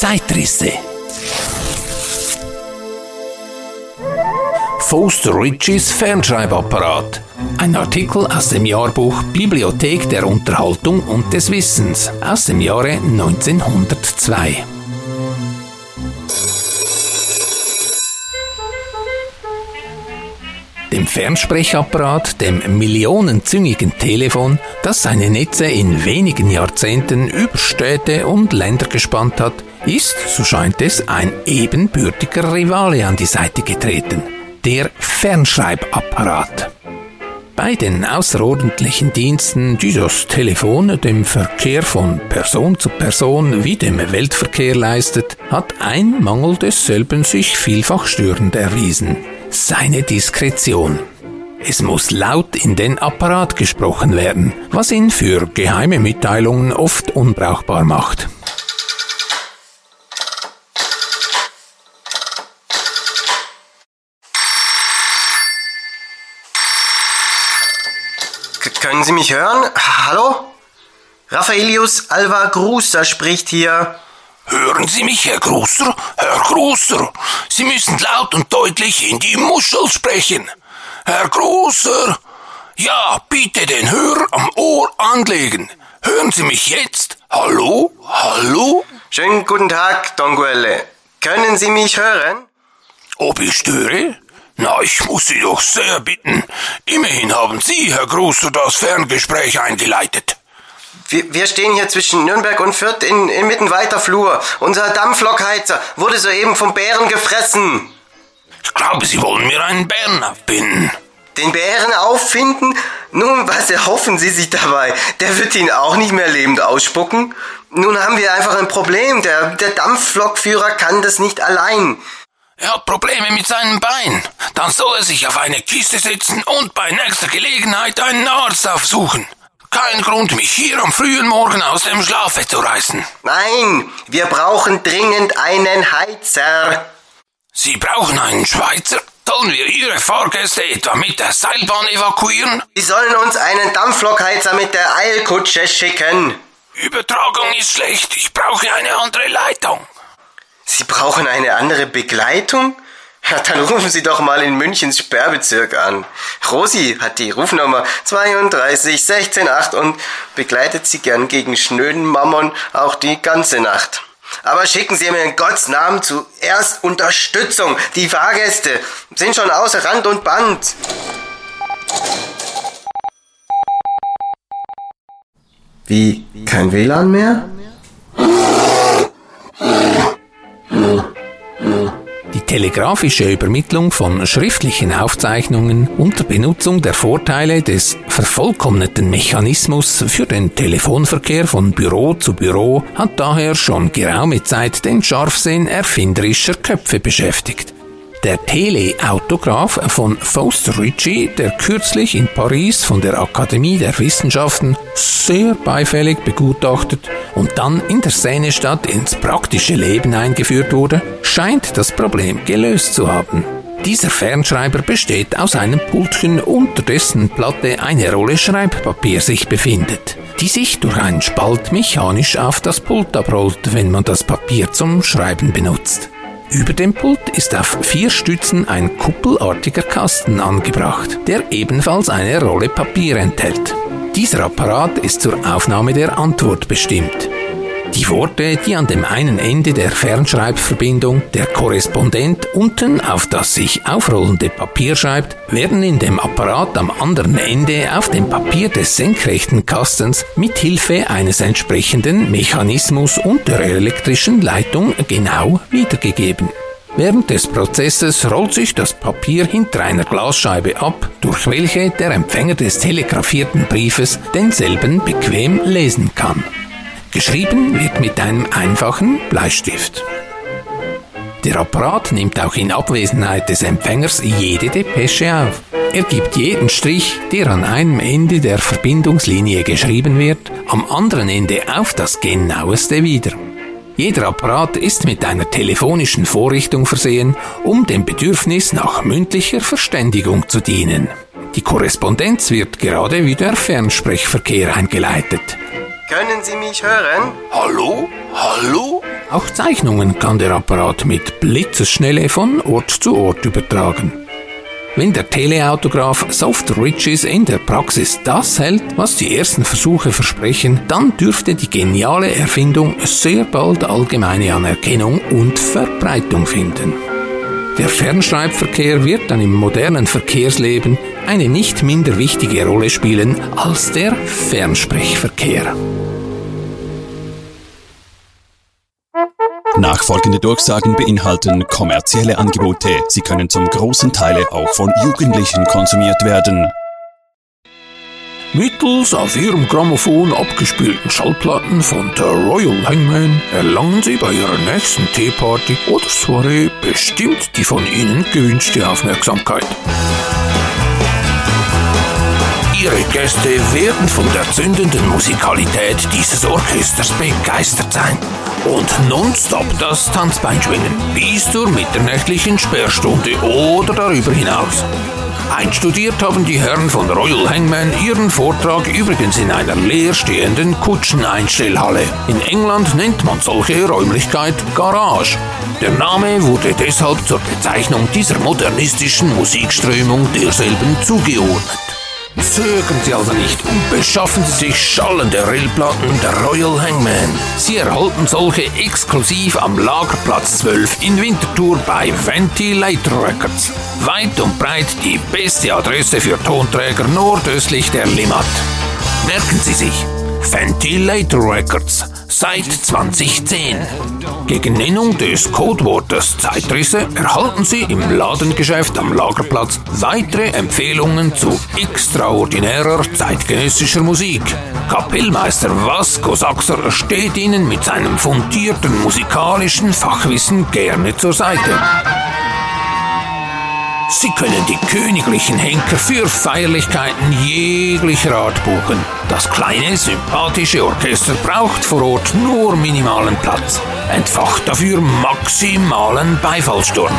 Zeitrisse. Foster Ritchies Fernschreibapparat. Ein Artikel aus dem Jahrbuch Bibliothek der Unterhaltung und des Wissens aus dem Jahre 1902. dem Fernsprechapparat, dem millionenzüngigen Telefon, das seine Netze in wenigen Jahrzehnten über Städte und Länder gespannt hat, ist, so scheint es, ein ebenbürtiger Rivale an die Seite getreten. Der Fernschreibapparat. Bei den außerordentlichen Diensten, die das Telefon dem Verkehr von Person zu Person wie dem Weltverkehr leistet, hat ein Mangel desselben sich vielfach störend erwiesen seine Diskretion. Es muss laut in den Apparat gesprochen werden, was ihn für geheime Mitteilungen oft unbrauchbar macht. Können Sie mich hören? Hallo? Raffaelius Alva Gruster spricht hier. Hören Sie mich, Herr Großer? Herr Großer, Sie müssen laut und deutlich in die Muschel sprechen. Herr Großer, ja, bitte den Hörer am Ohr anlegen. Hören Sie mich jetzt? Hallo? Hallo? Schönen guten Tag, Don Guelle. Können Sie mich hören? Ob ich störe? Na, ich muss Sie doch sehr bitten. Immerhin haben Sie, Herr Großer, das Ferngespräch eingeleitet. Wir, wir stehen hier zwischen Nürnberg und Fürth in, inmitten weiter Flur. Unser Dampflokheizer wurde soeben vom Bären gefressen. Ich glaube, Sie wollen mir einen Bären abbinden. Den Bären auffinden? Nun, was erhoffen Sie sich dabei? Der wird ihn auch nicht mehr lebend ausspucken. Nun haben wir einfach ein Problem. Der, der Dampflokführer kann das nicht allein. Er hat Probleme mit seinem Bein. Dann soll er sich auf eine Kiste setzen und bei nächster Gelegenheit einen Arzt aufsuchen. Kein Grund, mich hier am frühen Morgen aus dem Schlafe zu reißen. Nein, wir brauchen dringend einen Heizer. Sie brauchen einen Schweizer? Sollen wir Ihre Fahrgäste etwa mit der Seilbahn evakuieren? Sie sollen uns einen Dampflokheizer mit der Eilkutsche schicken. Übertragung ist schlecht. Ich brauche eine andere Leitung. Sie brauchen eine andere Begleitung? Ja, dann rufen Sie doch mal in Münchens Sperrbezirk an. Rosi hat die Rufnummer 32 168 und begleitet Sie gern gegen schnöden Mammon auch die ganze Nacht. Aber schicken Sie mir in Gottes Namen zuerst Unterstützung. Die Fahrgäste sind schon außer Rand und Band. Wie? Kein WLAN mehr? Telegrafische Übermittlung von schriftlichen Aufzeichnungen unter Benutzung der Vorteile des vervollkommneten Mechanismus für den Telefonverkehr von Büro zu Büro hat daher schon geraume Zeit den Scharfsinn erfinderischer Köpfe beschäftigt. Der Teleautograph von Faust Ritchie, der kürzlich in Paris von der Akademie der Wissenschaften sehr beifällig begutachtet und dann in der Szenestadt ins praktische Leben eingeführt wurde, scheint das Problem gelöst zu haben. Dieser Fernschreiber besteht aus einem Pultchen, unter dessen Platte eine Rolle Schreibpapier sich befindet, die sich durch einen Spalt mechanisch auf das Pult abrollt, wenn man das Papier zum Schreiben benutzt. Über dem Pult ist auf vier Stützen ein kuppelartiger Kasten angebracht, der ebenfalls eine Rolle Papier enthält. Dieser Apparat ist zur Aufnahme der Antwort bestimmt. Die Worte, die an dem einen Ende der Fernschreibverbindung der Korrespondent unten auf das sich aufrollende Papier schreibt, werden in dem Apparat am anderen Ende auf dem Papier des senkrechten Kastens mit Hilfe eines entsprechenden Mechanismus und der elektrischen Leitung genau wiedergegeben. Während des Prozesses rollt sich das Papier hinter einer Glasscheibe ab, durch welche der Empfänger des telegrafierten Briefes denselben bequem lesen kann. Geschrieben wird mit einem einfachen Bleistift. Der Apparat nimmt auch in Abwesenheit des Empfängers jede Depesche auf. Er gibt jeden Strich, der an einem Ende der Verbindungslinie geschrieben wird, am anderen Ende auf das genaueste wieder. Jeder Apparat ist mit einer telefonischen Vorrichtung versehen, um dem Bedürfnis nach mündlicher Verständigung zu dienen. Die Korrespondenz wird gerade wie der Fernsprechverkehr eingeleitet. Können Sie mich hören? Hallo? Hallo? Auch Zeichnungen kann der Apparat mit Blitzesschnelle von Ort zu Ort übertragen. Wenn der Teleautograph Soft Riches in der Praxis das hält, was die ersten Versuche versprechen, dann dürfte die geniale Erfindung sehr bald allgemeine Anerkennung und Verbreitung finden. Der Fernschreibverkehr wird dann im modernen Verkehrsleben eine nicht minder wichtige Rolle spielen als der Fernsprechverkehr. Nachfolgende Durchsagen beinhalten kommerzielle Angebote. Sie können zum großen Teil auch von Jugendlichen konsumiert werden. Mittels auf Ihrem Grammophon abgespielten Schallplatten von der Royal Hangman erlangen Sie bei Ihrer nächsten Teeparty oder Soiree bestimmt die von Ihnen gewünschte Aufmerksamkeit. Ihre Gäste werden von der zündenden Musikalität dieses Orchesters begeistert sein und nonstop das Tanzbein schwingen bis zur mitternächtlichen Sperrstunde oder darüber hinaus. Einstudiert haben die Herren von Royal Hangman ihren Vortrag übrigens in einer leerstehenden Kutscheneinstellhalle. In England nennt man solche Räumlichkeit Garage. Der Name wurde deshalb zur Bezeichnung dieser modernistischen Musikströmung derselben zugeordnet. Zögern Sie also nicht und beschaffen Sie sich schallende Rillplatten der Royal Hangman. Sie erhalten solche exklusiv am Lagerplatz 12 in Winterthur bei Ventilator Records. Weit und breit die beste Adresse für Tonträger nordöstlich der Limmat. Merken Sie sich, Ventilator Records seit 2010. Gegen Nennung des Codewortes Zeitrisse erhalten Sie im Ladengeschäft am Lagerplatz weitere Empfehlungen zu extraordinärer zeitgenössischer Musik. Kapellmeister Vasco Saxer steht Ihnen mit seinem fundierten musikalischen Fachwissen gerne zur Seite. Sie können die königlichen Henker für Feierlichkeiten jeglicher Art buchen. Das kleine, sympathische Orchester braucht vor Ort nur minimalen Platz, entfacht dafür maximalen Beifallssturm.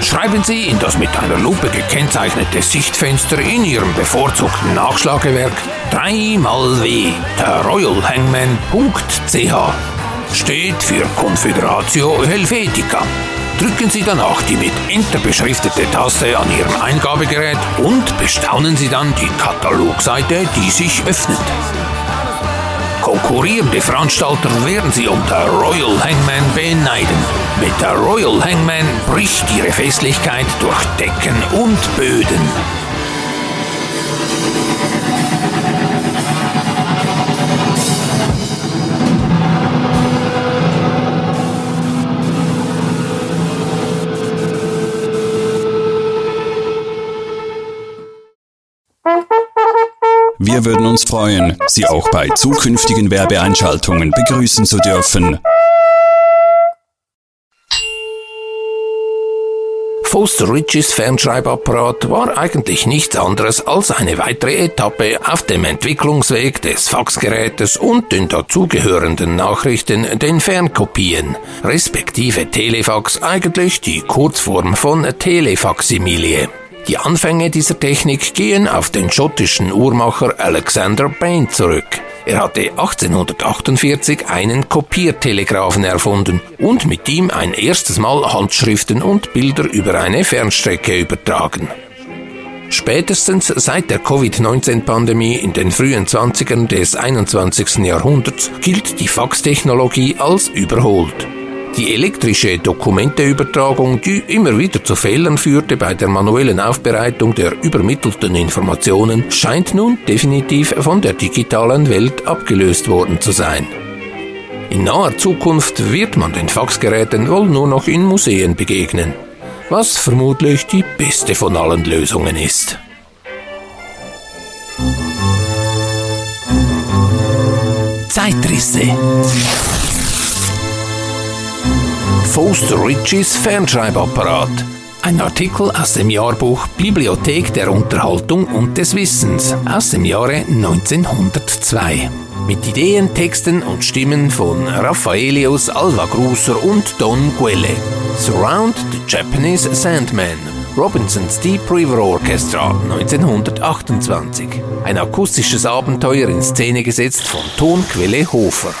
Schreiben Sie in das mit einer Lupe gekennzeichnete Sichtfenster in Ihrem bevorzugten Nachschlagewerk 3 mal W, der royalhangman.ch. Steht für Confederatio Helvetica drücken Sie danach die mit Enter beschriftete Taste an Ihrem Eingabegerät und bestaunen Sie dann die Katalogseite, die sich öffnet. Konkurrierende Veranstalter werden Sie der Royal Hangman beneiden. Mit der Royal Hangman bricht Ihre Festlichkeit durch Decken und Böden. Wir würden uns freuen, Sie auch bei zukünftigen Werbeeinschaltungen begrüßen zu dürfen. Foster Ridges Fernschreibapparat war eigentlich nichts anderes als eine weitere Etappe auf dem Entwicklungsweg des Faxgerätes und den dazugehörenden Nachrichten, den Fernkopien, respektive Telefax eigentlich die Kurzform von Telefaximilie. Die Anfänge dieser Technik gehen auf den schottischen Uhrmacher Alexander Bain zurück. Er hatte 1848 einen Kopiertelegraphen erfunden und mit ihm ein erstes Mal Handschriften und Bilder über eine Fernstrecke übertragen. Spätestens seit der Covid-19-Pandemie in den frühen 20ern des 21. Jahrhunderts gilt die Faxtechnologie als überholt. Die elektrische Dokumenteübertragung, die immer wieder zu Fehlern führte bei der manuellen Aufbereitung der übermittelten Informationen, scheint nun definitiv von der digitalen Welt abgelöst worden zu sein. In naher Zukunft wird man den Faxgeräten wohl nur noch in Museen begegnen, was vermutlich die beste von allen Lösungen ist. Zeitrisse Foster Ritchies Fernschreibapparat. Ein Artikel aus dem Jahrbuch Bibliothek der Unterhaltung und des Wissens aus dem Jahre 1902. Mit Ideen, Texten und Stimmen von Raffaelius Alva Gruser und Don Quelle. Surround the Japanese Sandman Robinsons Deep River Orchestra 1928. Ein akustisches Abenteuer in Szene gesetzt von Tonquelle Hofer.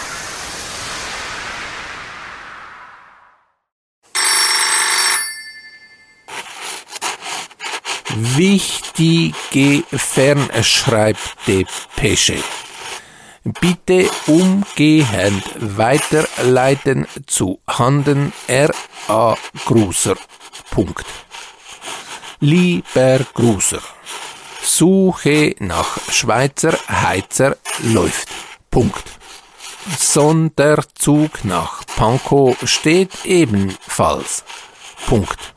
Wichtige Fernschreibdepesche. Bitte umgehend weiterleiten zu Handen R.A. Gruser. Punkt. Lieber Gruser, Suche nach Schweizer Heizer läuft. Punkt. Sonderzug nach Pankow steht ebenfalls. Punkt.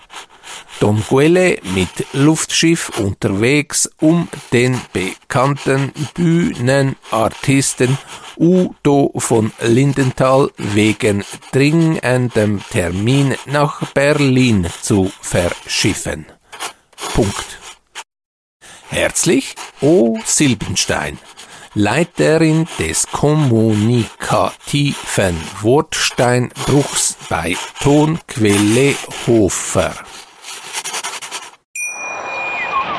Don Guelle mit Luftschiff unterwegs, um den bekannten Bühnenartisten Udo von Lindenthal wegen dringendem Termin nach Berlin zu verschiffen. Punkt. Herzlich O. Silbenstein, Leiterin des kommunikativen Wortsteinbruchs bei Tonquelle Hofer.